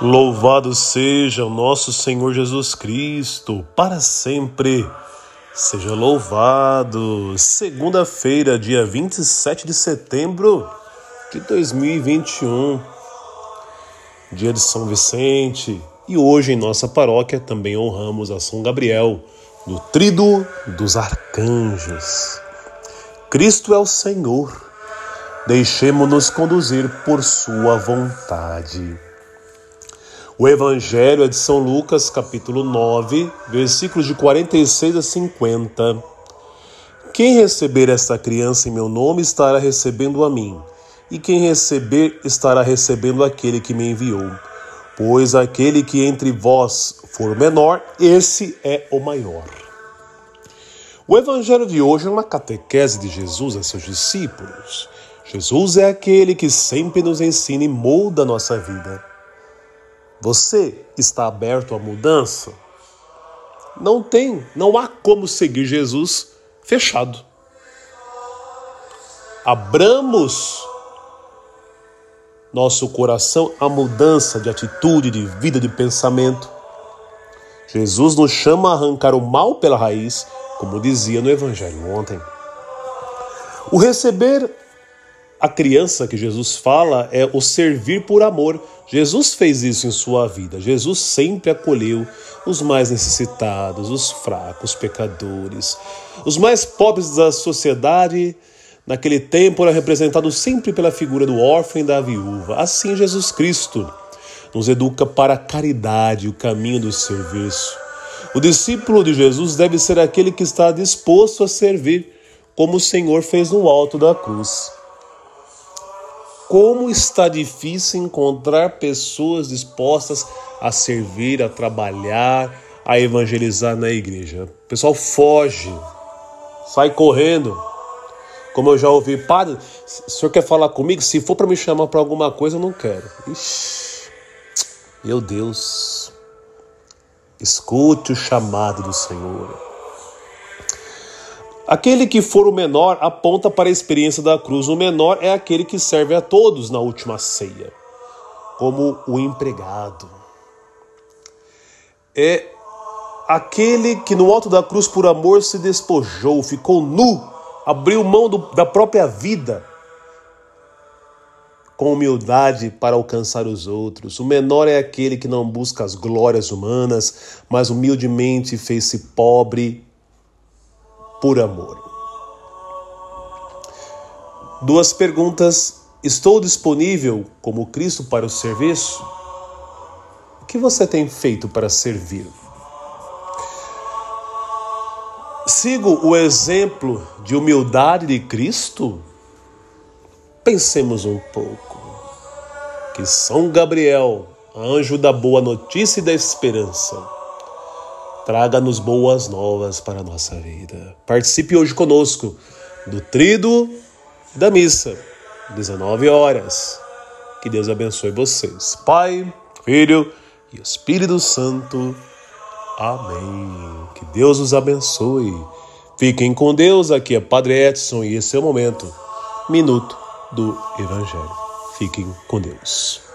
Louvado seja o nosso Senhor Jesus Cristo, para sempre. Seja louvado. Segunda-feira, dia 27 de setembro de 2021, dia de São Vicente. E hoje em nossa paróquia também honramos a São Gabriel, no Trido dos Arcanjos. Cristo é o Senhor. Deixemo-nos conduzir por Sua vontade. O Evangelho é de São Lucas, capítulo 9, versículos de 46 a 50. Quem receber esta criança em meu nome estará recebendo a mim, e quem receber estará recebendo aquele que me enviou. Pois aquele que entre vós for menor, esse é o maior. O Evangelho de hoje é uma catequese de Jesus a seus discípulos. Jesus é aquele que sempre nos ensina e molda a nossa vida. Você está aberto à mudança? Não tem, não há como seguir Jesus fechado. Abramos nosso coração à mudança de atitude, de vida, de pensamento. Jesus nos chama a arrancar o mal pela raiz, como dizia no Evangelho ontem. O receber a criança que Jesus fala é o servir por amor. Jesus fez isso em sua vida. Jesus sempre acolheu os mais necessitados, os fracos, os pecadores, os mais pobres da sociedade. Naquele tempo era representado sempre pela figura do órfão e da viúva. Assim, Jesus Cristo nos educa para a caridade, o caminho do serviço. O discípulo de Jesus deve ser aquele que está disposto a servir, como o Senhor fez no alto da cruz. Como está difícil encontrar pessoas dispostas a servir, a trabalhar, a evangelizar na igreja. O pessoal foge, sai correndo. Como eu já ouvi, padre, o senhor quer falar comigo? Se for para me chamar para alguma coisa, eu não quero. Ixi, meu Deus. Escute o chamado do Senhor. Aquele que for o menor aponta para a experiência da cruz. O menor é aquele que serve a todos na última ceia, como o empregado. É aquele que no alto da cruz, por amor, se despojou, ficou nu, abriu mão do, da própria vida com humildade para alcançar os outros. O menor é aquele que não busca as glórias humanas, mas humildemente fez-se pobre por amor. Duas perguntas. Estou disponível como Cristo para o serviço? O que você tem feito para servir? Sigo o exemplo de humildade de Cristo? Pensemos um pouco. Que São Gabriel, anjo da boa notícia e da esperança, traga-nos boas novas para a nossa vida. Participe hoje conosco do Trido da Missa, 19 horas. Que Deus abençoe vocês. Pai, Filho e Espírito Santo. Amém. Que Deus os abençoe. Fiquem com Deus. Aqui é Padre Edson e esse é o momento, minuto do Evangelho. Fiquem com Deus.